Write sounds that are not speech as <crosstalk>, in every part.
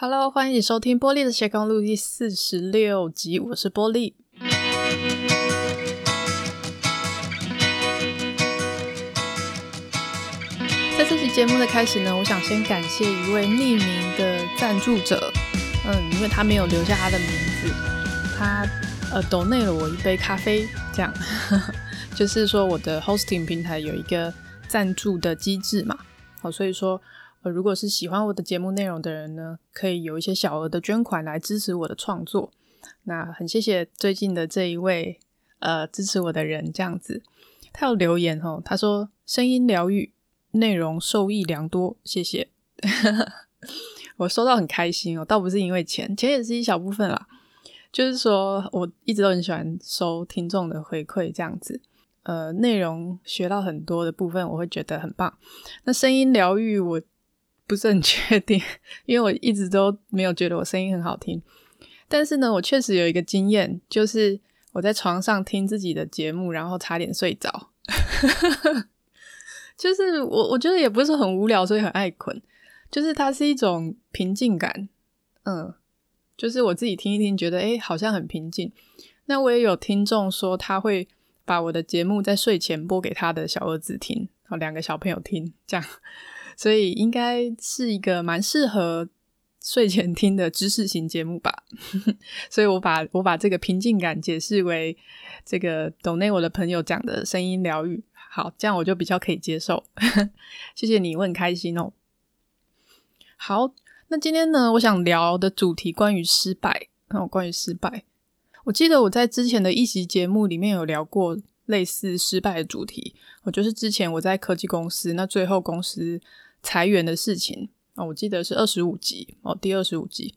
Hello，欢迎收听波莉的斜杠路第四十六集，我是波莉。在这期节目的开始呢，我想先感谢一位匿名的赞助者，嗯，因为他没有留下他的名字，他呃斗内了我一杯咖啡，这样，<laughs> 就是说我的 hosting 平台有一个赞助的机制嘛，好，所以说。如果是喜欢我的节目内容的人呢，可以有一些小额的捐款来支持我的创作。那很谢谢最近的这一位呃支持我的人，这样子，他有留言哦，他说声音疗愈，内容受益良多，谢谢。<laughs> 我收到很开心哦，倒不是因为钱，钱也是一小部分啦，就是说我一直都很喜欢收听众的回馈，这样子。呃，内容学到很多的部分，我会觉得很棒。那声音疗愈我。不是很确定，因为我一直都没有觉得我声音很好听。但是呢，我确实有一个经验，就是我在床上听自己的节目，然后差点睡着。<laughs> 就是我我觉得也不是很无聊，所以很爱困。就是它是一种平静感，嗯，就是我自己听一听，觉得诶好像很平静。那我也有听众说，他会把我的节目在睡前播给他的小儿子听，哦，两个小朋友听，这样。所以应该是一个蛮适合睡前听的知识型节目吧，<laughs> 所以我把我把这个平静感解释为这个懂内我的朋友讲的声音疗愈，好，这样我就比较可以接受。<laughs> 谢谢你，我很开心哦。好，那今天呢，我想聊的主题关于失败，哦，关于失败。我记得我在之前的一集节目里面有聊过类似失败的主题，我就是之前我在科技公司，那最后公司。裁员的事情啊，我记得是二十五集哦，第二十五集。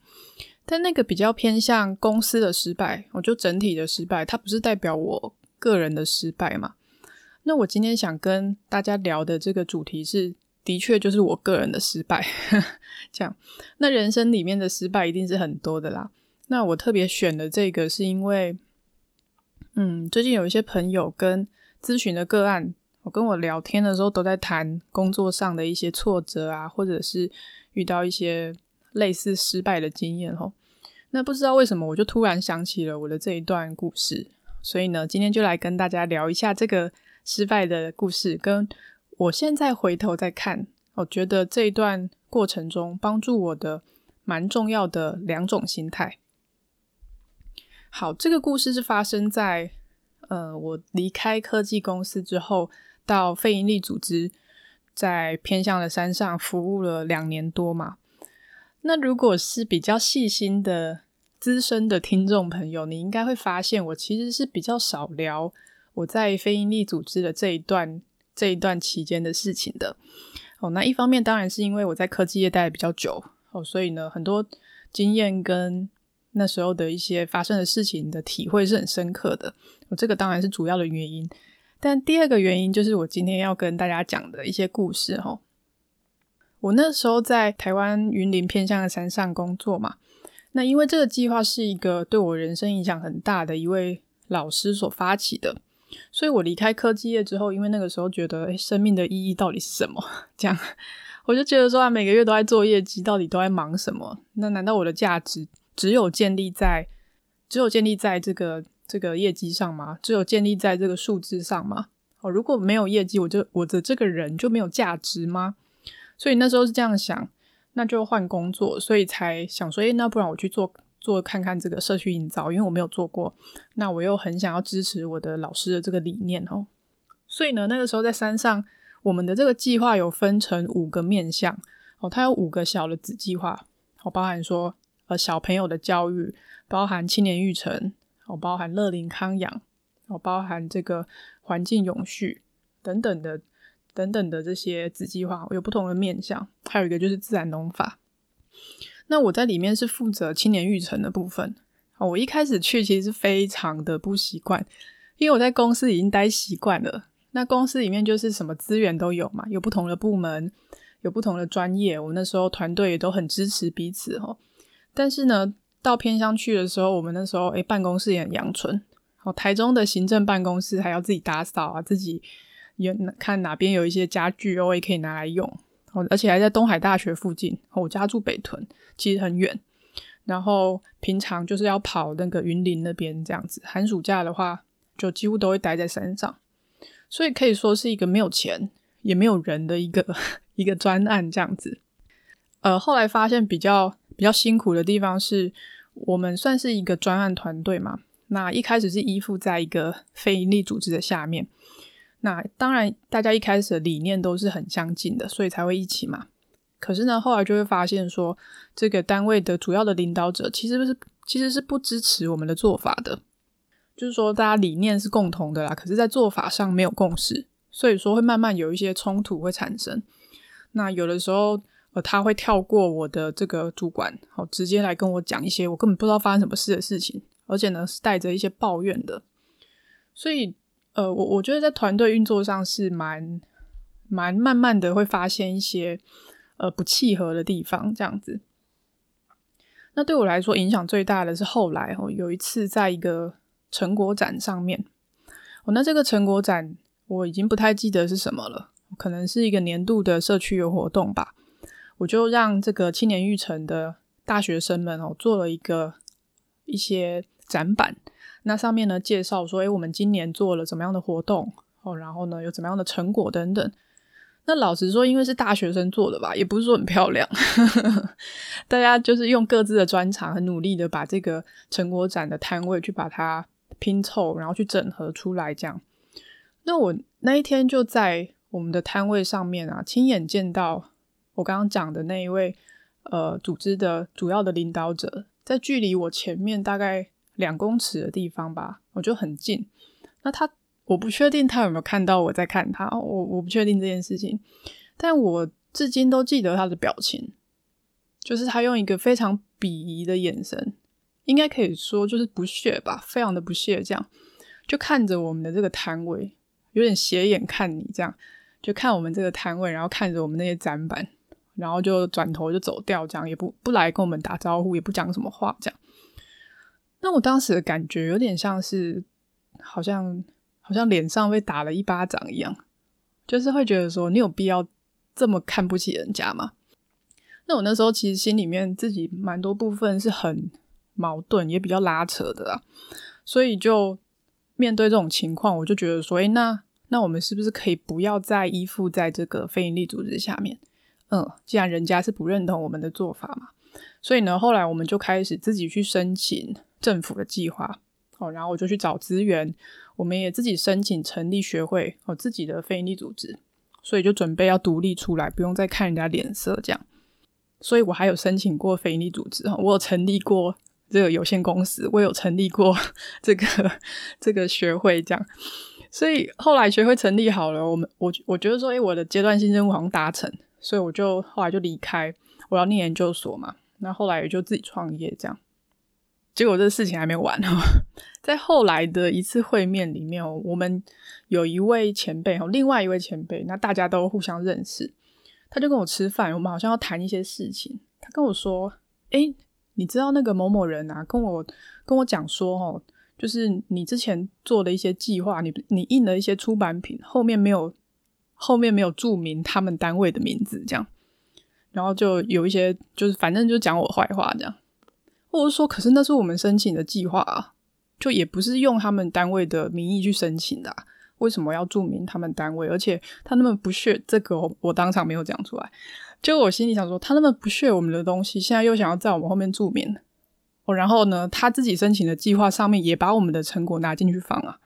但那个比较偏向公司的失败，我就整体的失败，它不是代表我个人的失败嘛。那我今天想跟大家聊的这个主题是，的确就是我个人的失败。<laughs> 这样，那人生里面的失败一定是很多的啦。那我特别选的这个，是因为，嗯，最近有一些朋友跟咨询的个案。我跟我聊天的时候，都在谈工作上的一些挫折啊，或者是遇到一些类似失败的经验吼。那不知道为什么，我就突然想起了我的这一段故事，所以呢，今天就来跟大家聊一下这个失败的故事。跟我现在回头再看，我觉得这一段过程中帮助我的蛮重要的两种心态。好，这个故事是发生在呃，我离开科技公司之后。到非营利组织，在偏向的山上服务了两年多嘛。那如果是比较细心的资深的听众朋友，你应该会发现，我其实是比较少聊我在非营利组织的这一段这一段期间的事情的。哦，那一方面当然是因为我在科技业待的比较久，哦，所以呢，很多经验跟那时候的一些发生的事情的体会是很深刻的。哦，这个当然是主要的原因。但第二个原因就是我今天要跟大家讲的一些故事齁。我那时候在台湾云林偏乡的山上工作嘛，那因为这个计划是一个对我人生影响很大的一位老师所发起的，所以我离开科技业之后，因为那个时候觉得，生命的意义到底是什么？<laughs> 这样，我就觉得说，啊，每个月都在做业绩，到底都在忙什么？那难道我的价值只有建立在，只有建立在这个？这个业绩上吗？只有建立在这个数字上吗？哦，如果没有业绩，我就我的这个人就没有价值吗？所以那时候是这样想，那就换工作，所以才想说，诶，那不然我去做做看看这个社区营造，因为我没有做过，那我又很想要支持我的老师的这个理念哦。所以呢，那个时候在山上，我们的这个计划有分成五个面向哦，它有五个小的子计划，哦，包含说呃小朋友的教育，包含青年育成。哦，包含乐龄康养，哦，包含这个环境永续等等的等等的这些子计划，有不同的面向。还有一个就是自然农法。那我在里面是负责青年育成的部分。哦，我一开始去其实是非常的不习惯，因为我在公司已经待习惯了。那公司里面就是什么资源都有嘛，有不同的部门，有不同的专业。我那时候团队也都很支持彼此哦。但是呢，到偏乡去的时候，我们那时候诶办公室也很阳春。哦，台中的行政办公室还要自己打扫啊，自己有看哪边有一些家具哦，也可以拿来用。哦，而且还在东海大学附近。我家住北屯，其实很远。然后平常就是要跑那个云林那边这样子，寒暑假的话就几乎都会待在山上，所以可以说是一个没有钱也没有人的一个 <laughs> 一个专案这样子。呃，后来发现比较比较辛苦的地方是，我们算是一个专案团队嘛，那一开始是依附在一个非营利组织的下面，那当然大家一开始的理念都是很相近的，所以才会一起嘛。可是呢，后来就会发现说，这个单位的主要的领导者其实不是，其实是不支持我们的做法的。就是说，大家理念是共同的啦，可是，在做法上没有共识，所以说会慢慢有一些冲突会产生。那有的时候，呃，他会跳过我的这个主管，好，直接来跟我讲一些我根本不知道发生什么事的事情，而且呢，是带着一些抱怨的。所以，呃，我我觉得在团队运作上是蛮蛮慢慢的会发现一些。呃，不契合的地方，这样子。那对我来说，影响最大的是后来哦，有一次在一个成果展上面，哦，那这个成果展我已经不太记得是什么了，可能是一个年度的社区游活动吧。我就让这个青年育成的大学生们哦，做了一个一些展板，那上面呢介绍说，诶，我们今年做了怎么样的活动哦，然后呢有怎么样的成果等等。那老实说，因为是大学生做的吧，也不是说很漂亮。<laughs> 大家就是用各自的专长，很努力的把这个成果展的摊位去把它拼凑，然后去整合出来这样。那我那一天就在我们的摊位上面啊，亲眼见到我刚刚讲的那一位呃组织的主要的领导者，在距离我前面大概两公尺的地方吧，我就很近。那他。我不确定他有没有看到我在看他，我我不确定这件事情，但我至今都记得他的表情，就是他用一个非常鄙夷的眼神，应该可以说就是不屑吧，非常的不屑，这样就看着我们的这个摊位，有点斜眼看你，这样就看我们这个摊位，然后看着我们那些展板，然后就转头就走掉，这样也不不来跟我们打招呼，也不讲什么话，这样。那我当时的感觉有点像是，好像。好像脸上被打了一巴掌一样，就是会觉得说，你有必要这么看不起人家吗？那我那时候其实心里面自己蛮多部分是很矛盾，也比较拉扯的啦。所以就面对这种情况，我就觉得说，诶，那那我们是不是可以不要再依附在这个非营利组织下面？嗯，既然人家是不认同我们的做法嘛，所以呢，后来我们就开始自己去申请政府的计划。哦，然后我就去找资源，我们也自己申请成立学会，哦，自己的非营利组织，所以就准备要独立出来，不用再看人家脸色这样。所以我还有申请过非营利组织，我有成立过这个有限公司，我有成立过 <laughs> 这个这个学会这样。所以后来学会成立好了，我们我我觉得说，哎，我的阶段性任务好像达成，所以我就后来就离开，我要念研究所嘛，那后来也就自己创业这样。结果这事情还没完哦，<laughs> 在后来的一次会面里面哦，我们有一位前辈哦，另外一位前辈，那大家都互相认识，他就跟我吃饭，我们好像要谈一些事情。他跟我说：“诶，你知道那个某某人啊，跟我跟我讲说哦，就是你之前做的一些计划，你你印了一些出版品，后面没有后面没有注明他们单位的名字，这样，然后就有一些就是反正就讲我坏话这样。”或者说，可是那是我们申请的计划啊，就也不是用他们单位的名义去申请的啊，为什么要注明他们单位？而且他那么不屑这个，我当场没有讲出来。就我心里想说，他那么不屑我们的东西，现在又想要在我们后面注明哦，然后呢，他自己申请的计划上面也把我们的成果拿进去放啊，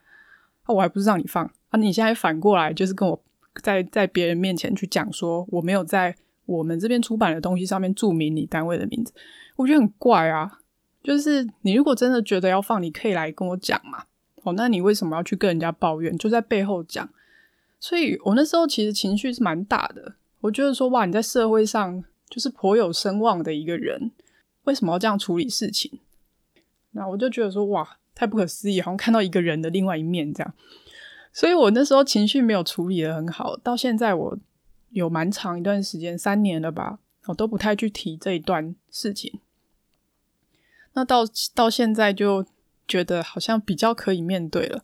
啊，我还不是让你放啊？你现在反过来就是跟我在在别人面前去讲说，我没有在我们这边出版的东西上面注明你单位的名字。我觉得很怪啊，就是你如果真的觉得要放，你可以来跟我讲嘛。哦，那你为什么要去跟人家抱怨？就在背后讲。所以我那时候其实情绪是蛮大的。我觉得说，哇，你在社会上就是颇有声望的一个人，为什么要这样处理事情？那我就觉得说，哇，太不可思议，好像看到一个人的另外一面这样。所以我那时候情绪没有处理的很好，到现在我有蛮长一段时间，三年了吧，我都不太去提这一段事情。那到到现在就觉得好像比较可以面对了，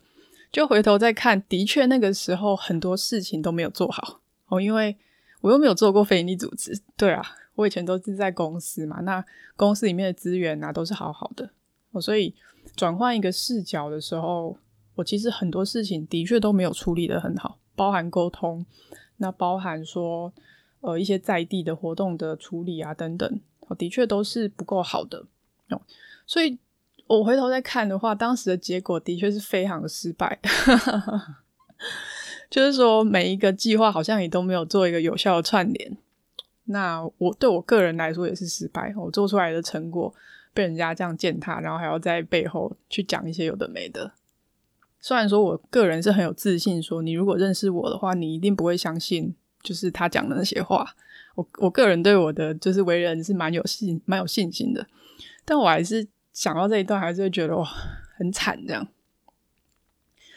就回头再看，的确那个时候很多事情都没有做好哦，因为我又没有做过非营利组织，对啊，我以前都是在公司嘛，那公司里面的资源啊都是好好的，哦，所以转换一个视角的时候，我其实很多事情的确都没有处理得很好，包含沟通，那包含说呃一些在地的活动的处理啊等等，我的确都是不够好的，哦，所以我回头再看的话，当时的结果的确是非常的失败。<laughs> 就是说，每一个计划好像也都没有做一个有效的串联。那我对我个人来说也是失败。我做出来的成果被人家这样践踏，然后还要在背后去讲一些有的没的。虽然说我个人是很有自信，说你如果认识我的话，你一定不会相信就是他讲的那些话。我我个人对我的就是为人是蛮有信、蛮有信心的。但我还是想到这一段，还是会觉得哇，很惨这样。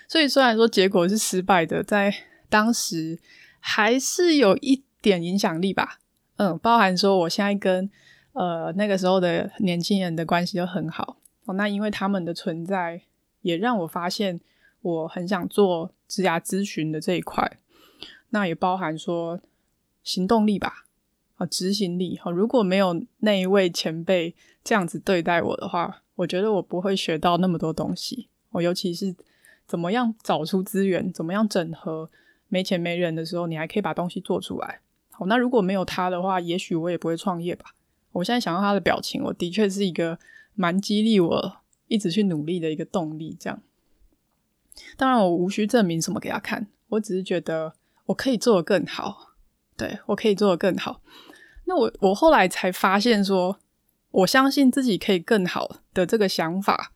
所以虽然说结果是失败的，在当时还是有一点影响力吧。嗯，包含说我现在跟呃那个时候的年轻人的关系都很好哦。那因为他们的存在，也让我发现我很想做职涯咨询的这一块。那也包含说行动力吧，啊，执行力。哈，如果没有那一位前辈这样子对待我的话，我觉得我不会学到那么多东西。我尤其是。怎么样找出资源？怎么样整合？没钱没人的时候，你还可以把东西做出来。好，那如果没有他的话，也许我也不会创业吧。我现在想到他的表情，我的确是一个蛮激励我一直去努力的一个动力。这样，当然我无需证明什么给他看，我只是觉得我可以做得更好。对，我可以做得更好。那我我后来才发现说，我相信自己可以更好的这个想法。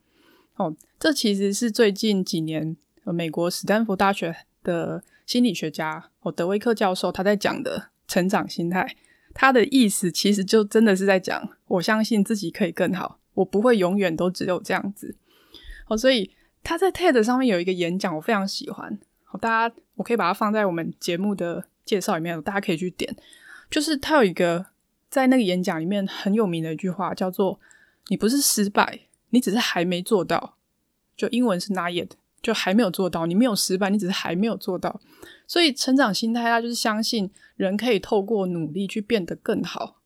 哦，这其实是最近几年，美国史丹福大学的心理学家哦，德威克教授他在讲的成长心态，他的意思其实就真的是在讲，我相信自己可以更好，我不会永远都只有这样子。哦，所以他在 TED 上面有一个演讲，我非常喜欢。好，大家我可以把它放在我们节目的介绍里面，大家可以去点。就是他有一个在那个演讲里面很有名的一句话，叫做“你不是失败”。你只是还没做到，就英文是 not yet，就还没有做到。你没有失败，你只是还没有做到。所以成长心态，他就是相信人可以透过努力去变得更好。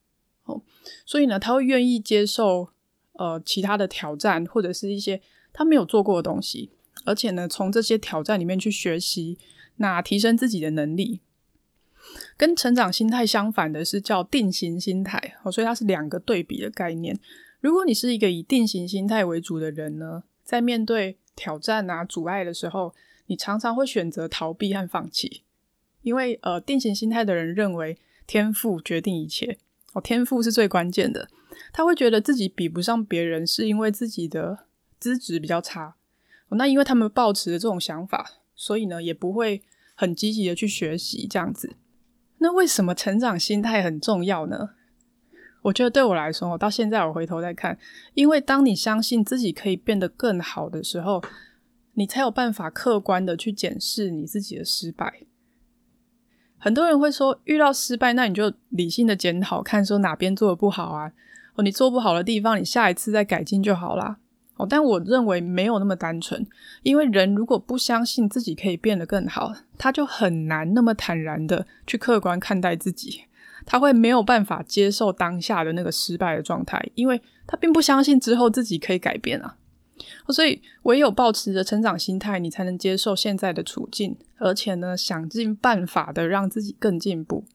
哦，所以呢，他会愿意接受呃其他的挑战，或者是一些他没有做过的东西，而且呢，从这些挑战里面去学习，那提升自己的能力。跟成长心态相反的是叫定型心态，哦，所以它是两个对比的概念。如果你是一个以定型心态为主的人呢，在面对挑战啊、阻碍的时候，你常常会选择逃避和放弃，因为呃，定型心态的人认为天赋决定一切，哦，天赋是最关键的。他会觉得自己比不上别人，是因为自己的资质比较差。那因为他们抱持的这种想法，所以呢，也不会很积极的去学习这样子。那为什么成长心态很重要呢？我觉得对我来说，我到现在我回头再看，因为当你相信自己可以变得更好的时候，你才有办法客观的去检视你自己的失败。很多人会说，遇到失败，那你就理性的检讨，看说哪边做的不好啊？哦，你做不好的地方，你下一次再改进就好啦。哦，但我认为没有那么单纯，因为人如果不相信自己可以变得更好，他就很难那么坦然的去客观看待自己。他会没有办法接受当下的那个失败的状态，因为他并不相信之后自己可以改变啊。所以唯有抱持着成长心态，你才能接受现在的处境，而且呢，想尽办法的让自己更进步。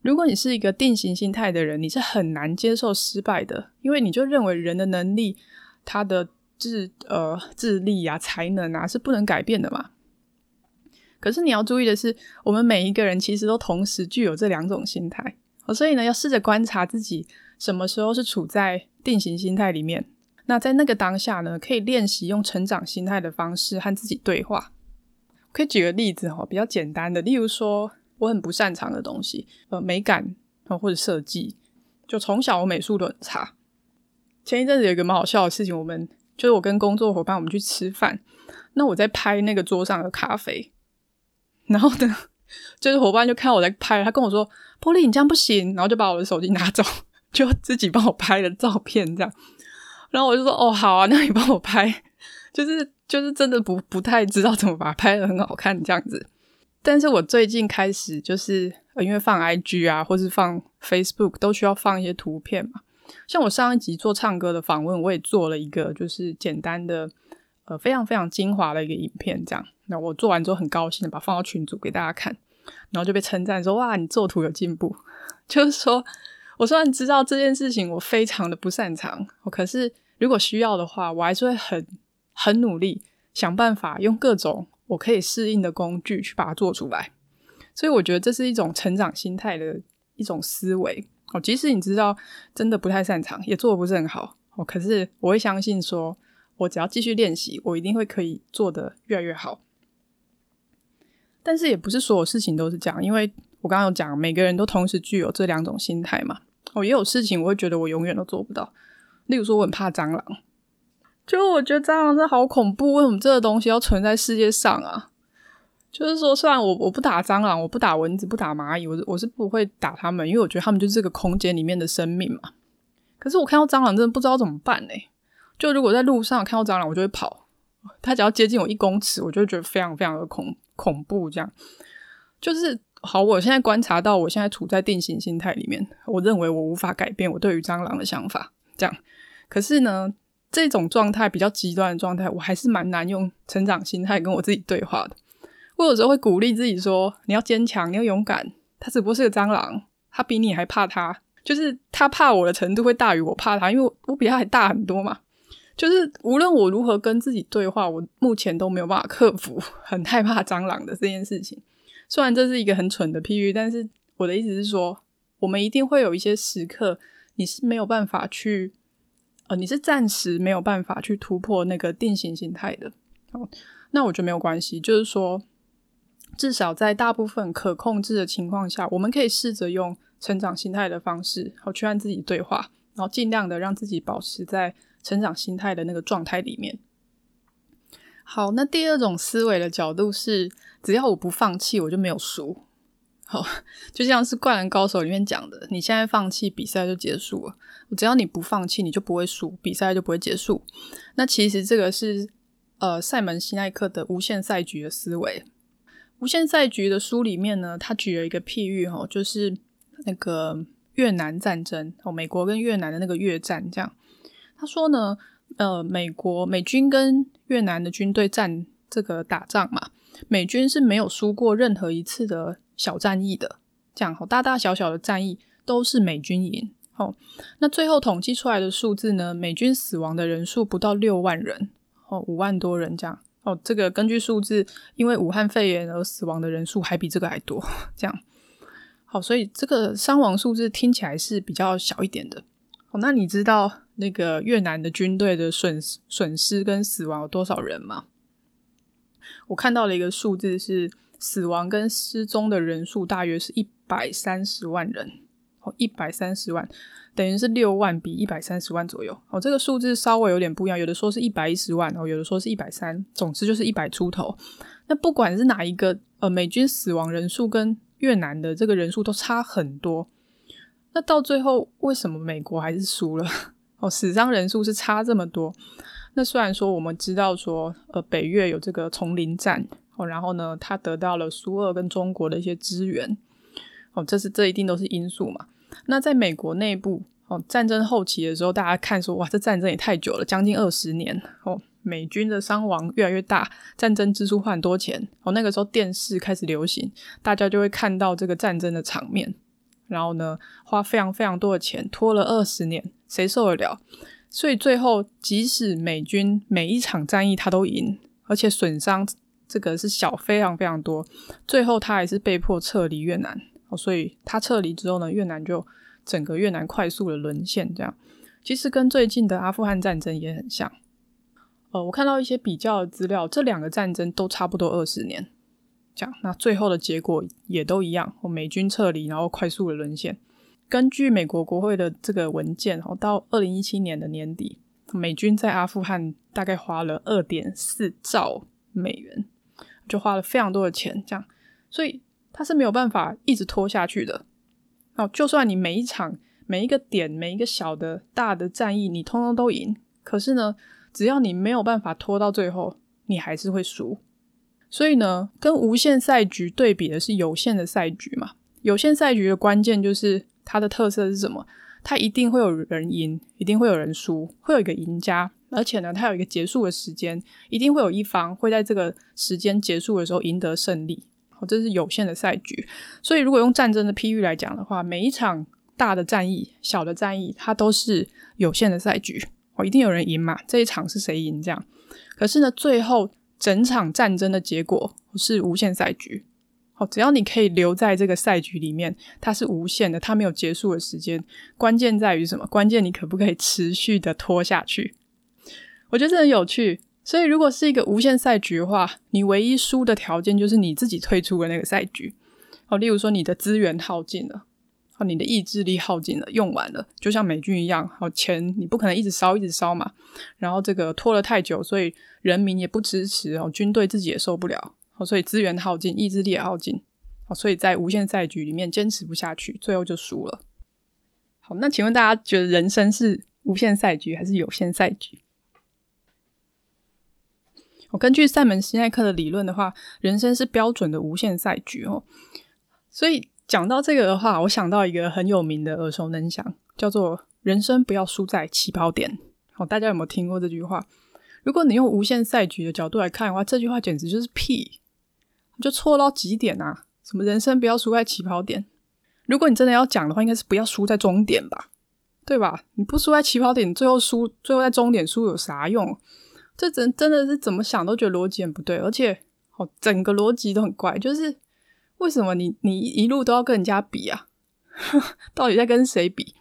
如果你是一个定型心态的人，你是很难接受失败的，因为你就认为人的能力、他的智呃智力啊、才能啊是不能改变的嘛。可是你要注意的是，我们每一个人其实都同时具有这两种心态，所以呢，要试着观察自己什么时候是处在定型心态里面。那在那个当下呢，可以练习用成长心态的方式和自己对话。可以举个例子哈，比较简单的，例如说我很不擅长的东西，呃，美感或者设计，就从小我美术都很差。前一阵子有一个蛮好笑的事情，我们就是我跟工作伙伴我们去吃饭，那我在拍那个桌上的咖啡。然后呢，就是伙伴就看我在拍，他跟我说：“玻璃，你这样不行。”然后就把我的手机拿走，<laughs> 就自己帮我拍了照片这样。然后我就说：“哦，好啊，那你帮我拍。”就是就是真的不不太知道怎么把它拍得很好看这样子。但是我最近开始就是，因为放 IG 啊，或是放 Facebook 都需要放一些图片嘛。像我上一集做唱歌的访问，我也做了一个就是简单的，呃，非常非常精华的一个影片，这样。那我做完之后很高兴的把放到群组给大家看，然后就被称赞说：“哇，你做图有进步。<laughs> ”就是说，我虽然知道这件事情我非常的不擅长，可是如果需要的话，我还是会很很努力想办法用各种我可以适应的工具去把它做出来。所以我觉得这是一种成长心态的一种思维。哦，即使你知道真的不太擅长，也做的不是很好，哦，可是我会相信说，我只要继续练习，我一定会可以做得越来越好。但是也不是所有事情都是这样，因为我刚刚有讲，每个人都同时具有这两种心态嘛。哦，也有事情我会觉得我永远都做不到，例如说我很怕蟑螂，就我觉得蟑螂真的好恐怖，为什么这个东西要存在世界上啊？就是说，虽然我我不打蟑螂，我不打蚊子，不打蚂蚁，我我是不会打它们，因为我觉得它们就是这个空间里面的生命嘛。可是我看到蟑螂，真的不知道怎么办呢？就如果在路上看到蟑螂，我就会跑。它只要接近我一公尺，我就觉得非常非常的恐恐怖。这样就是好。我现在观察到，我现在处在定型心态里面，我认为我无法改变我对于蟑螂的想法。这样，可是呢，这种状态比较极端的状态，我还是蛮难用成长心态跟我自己对话的。我有时候会鼓励自己说：“你要坚强，你要勇敢。他只不过是个蟑螂，他比你还怕他，就是他怕我的程度会大于我怕他，因为我，比他还大很多嘛。就是无论我如何跟自己对话，我目前都没有办法克服很害怕蟑螂的这件事情。虽然这是一个很蠢的譬喻，但是我的意思是说，我们一定会有一些时刻，你是没有办法去，呃，你是暂时没有办法去突破那个定型心态的。好，那我觉得没有关系，就是说。”至少在大部分可控制的情况下，我们可以试着用成长心态的方式，好去和自己对话，然后尽量的让自己保持在成长心态的那个状态里面。好，那第二种思维的角度是，只要我不放弃，我就没有输。好，就像是《灌篮高手》里面讲的，你现在放弃，比赛就结束了。只要你不放弃，你就不会输，比赛就不会结束。那其实这个是呃赛门西奈克的无限赛局的思维。无限赛局的书里面呢，他举了一个譬喻，哦，就是那个越南战争哦，美国跟越南的那个越战，这样。他说呢，呃，美国美军跟越南的军队战这个打仗嘛，美军是没有输过任何一次的小战役的，这样，哦大大小小的战役都是美军赢。哦，那最后统计出来的数字呢，美军死亡的人数不到六万人，哦，五万多人这样。哦，这个根据数字，因为武汉肺炎而死亡的人数还比这个还多，这样。好，所以这个伤亡数字听起来是比较小一点的。哦，那你知道那个越南的军队的损损失跟死亡有多少人吗？我看到了一个数字是死亡跟失踪的人数大约是一百三十万人。哦，一百三十万。等于是六万比一百三十万左右哦，这个数字稍微有点不一样，有的说是一百一十万哦，有的说是一百三，总之就是一百出头。那不管是哪一个，呃，美军死亡人数跟越南的这个人数都差很多。那到最后为什么美国还是输了？哦，死伤人数是差这么多。那虽然说我们知道说，呃，北越有这个丛林战哦，然后呢，他得到了苏俄跟中国的一些资源哦，这是这一定都是因素嘛。那在美国内部哦，战争后期的时候，大家看说哇，这战争也太久了，将近二十年哦，美军的伤亡越来越大，战争支出花很多钱哦。那个时候电视开始流行，大家就会看到这个战争的场面，然后呢，花非常非常多的钱，拖了二十年，谁受得了？所以最后，即使美军每一场战役他都赢，而且损伤这个是小非常非常多，最后他还是被迫撤离越南。哦，所以他撤离之后呢，越南就整个越南快速的沦陷，这样其实跟最近的阿富汗战争也很像。呃，我看到一些比较的资料，这两个战争都差不多二十年，这样那最后的结果也都一样，美军撤离，然后快速的沦陷。根据美国国会的这个文件，哦，到二零一七年的年底，美军在阿富汗大概花了二点四兆美元，就花了非常多的钱，这样，所以。他是没有办法一直拖下去的。哦，就算你每一场、每一个点、每一个小的、大的战役，你通通都赢，可是呢，只要你没有办法拖到最后，你还是会输。所以呢，跟无限赛局对比的是有限的赛局嘛。有限赛局的关键就是它的特色是什么？它一定会有人赢，一定会有人输，会有一个赢家，而且呢，它有一个结束的时间，一定会有一方会在这个时间结束的时候赢得胜利。哦，这是有限的赛局。所以，如果用战争的譬喻来讲的话，每一场大的战役、小的战役，它都是有限的赛局。哦，一定有人赢嘛？这一场是谁赢？这样。可是呢，最后整场战争的结果是无限赛局。哦，只要你可以留在这个赛局里面，它是无限的，它没有结束的时间。关键在于什么？关键你可不可以持续的拖下去？我觉得这很有趣。所以，如果是一个无限赛局的话，你唯一输的条件就是你自己退出的那个赛局。哦，例如说你的资源耗尽了，哦，你的意志力耗尽了，用完了，就像美军一样，哦，钱你不可能一直烧一直烧嘛。然后这个拖了太久，所以人民也不支持哦，军队自己也受不了。哦，所以资源耗尽，意志力也耗尽，哦，所以在无限赛局里面坚持不下去，最后就输了。好，那请问大家觉得人生是无限赛局还是有限赛局？根据塞门西奈克的理论的话，人生是标准的无限赛局哦。所以讲到这个的话，我想到一个很有名的耳熟能详，叫做“人生不要输在起跑点”。好，大家有没有听过这句话？如果你用无限赛局的角度来看的话，这句话简直就是屁。就错到极点啊！什么人生不要输在起跑点？如果你真的要讲的话，应该是不要输在终点吧，对吧？你不输在起跑点，最后输，最后在终点输有啥用？这真真的是怎么想都觉得逻辑很不对，而且哦，整个逻辑都很怪。就是为什么你你一路都要跟人家比啊？<laughs> 到底在跟谁比？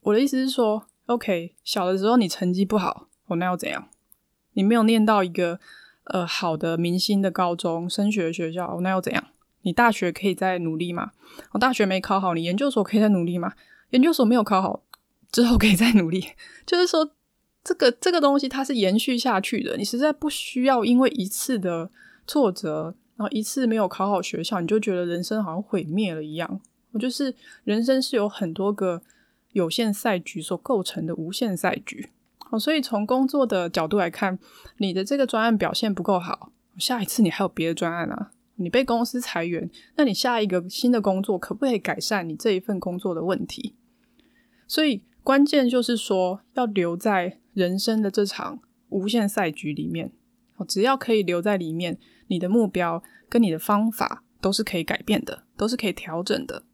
我的意思是说，OK，小的时候你成绩不好，哦，那又怎样？你没有念到一个。呃，好的明星的高中升学学校，那又怎样？你大学可以再努力吗？我大学没考好，你研究所可以再努力吗？研究所没有考好之后可以再努力，<laughs> 就是说，这个这个东西它是延续下去的。你实在不需要因为一次的挫折，然后一次没有考好学校，你就觉得人生好像毁灭了一样。我就是人生是有很多个有限赛局所构成的无限赛局。哦，所以从工作的角度来看，你的这个专案表现不够好，下一次你还有别的专案啊？你被公司裁员，那你下一个新的工作可不可以改善你这一份工作的问题？所以关键就是说，要留在人生的这场无限赛局里面。哦，只要可以留在里面，你的目标跟你的方法都是可以改变的，都是可以调整的。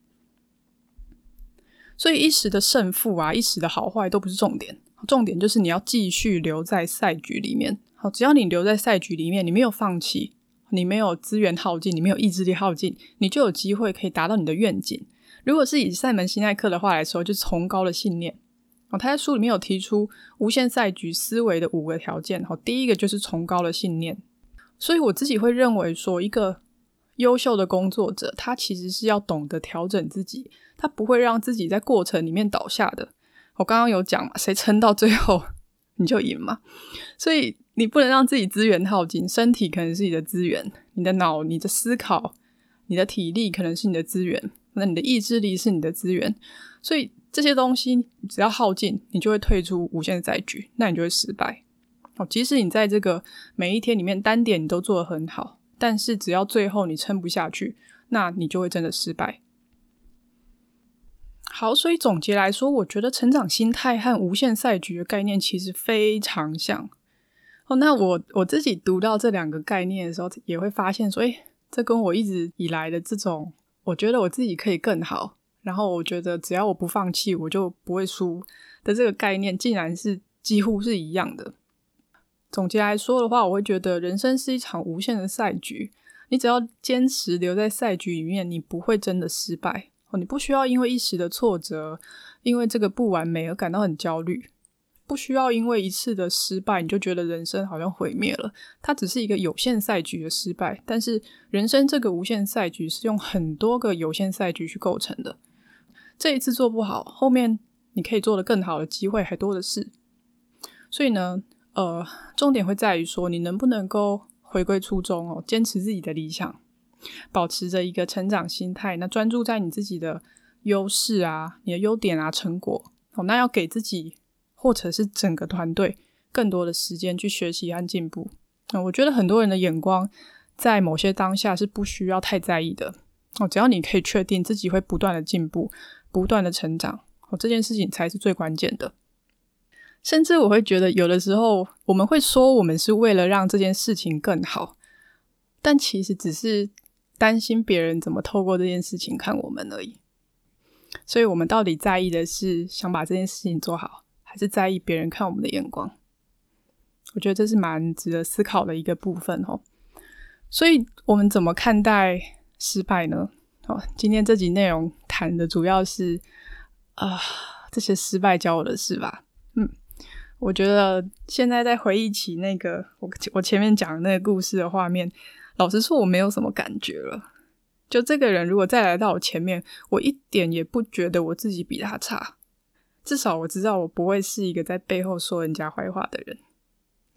所以一时的胜负啊，一时的好坏都不是重点。重点就是你要继续留在赛局里面。好，只要你留在赛局里面，你没有放弃，你没有资源耗尽，你没有意志力耗尽，你就有机会可以达到你的愿景。如果是以塞门辛奈克的话来说，就是崇高的信念。哦，他在书里面有提出无限赛局思维的五个条件。好，第一个就是崇高的信念。所以我自己会认为说，一个优秀的工作者，他其实是要懂得调整自己，他不会让自己在过程里面倒下的。我刚刚有讲嘛，谁撑到最后你就赢嘛。所以你不能让自己资源耗尽，身体可能是你的资源，你的脑、你的思考、你的体力可能是你的资源，那你的意志力是你的资源。所以这些东西只要耗尽，你就会退出无限赛局，那你就会失败。哦，即使你在这个每一天里面单点你都做得很好，但是只要最后你撑不下去，那你就会真的失败。好，所以总结来说，我觉得成长心态和无限赛局的概念其实非常像。哦，那我我自己读到这两个概念的时候，也会发现说，诶，这跟我一直以来的这种，我觉得我自己可以更好，然后我觉得只要我不放弃，我就不会输的这个概念，竟然是几乎是一样的。总结来说的话，我会觉得人生是一场无限的赛局，你只要坚持留在赛局里面，你不会真的失败。哦你不需要因为一时的挫折，因为这个不完美而感到很焦虑，不需要因为一次的失败你就觉得人生好像毁灭了。它只是一个有限赛局的失败，但是人生这个无限赛局是用很多个有限赛局去构成的。这一次做不好，后面你可以做的更好的机会还多的是。所以呢，呃，重点会在于说你能不能够回归初衷哦，坚持自己的理想。保持着一个成长心态，那专注在你自己的优势啊、你的优点啊、成果哦，那要给自己或者是整个团队更多的时间去学习和进步。嗯，我觉得很多人的眼光在某些当下是不需要太在意的，哦，只要你可以确定自己会不断的进步、不断的成长，哦，这件事情才是最关键的。甚至我会觉得，有的时候我们会说我们是为了让这件事情更好，但其实只是担心别人怎么透过这件事情看我们而已。所以，我们到底在意的是想把这件事情做好，还是在意别人看我们的眼光？我觉得这是蛮值得思考的一个部分哦。所以，我们怎么看待失败呢？哦，今天这集内容谈的主要是啊、这些失败教我的事吧。嗯，我觉得现在在回忆起那个我我前面讲的那个故事的画面，老实说，我没有什么感觉了。就这个人如果再来到我前面，我一点也不觉得我自己比他差。至少我知道我不会是一个在背后说人家坏话的人。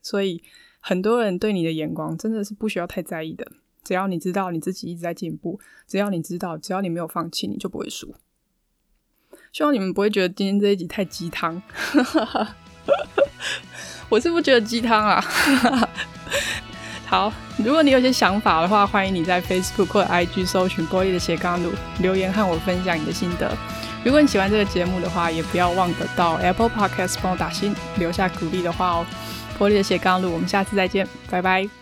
所以很多人对你的眼光真的是不需要太在意的。只要你知道你自己一直在进步，只要你知道，只要你没有放弃，你就不会输。希望你们不会觉得今天这一集太鸡汤。<laughs> 我是不觉得鸡汤啊。好，如果你有些想法的话，欢迎你在 Facebook 或 IG 搜寻玻璃的斜杠路留言和我分享你的心得。如果你喜欢这个节目的话，也不要忘得到 Apple Podcast 帮我打星，留下鼓励的话哦。玻璃的斜杠路，我们下次再见，拜拜。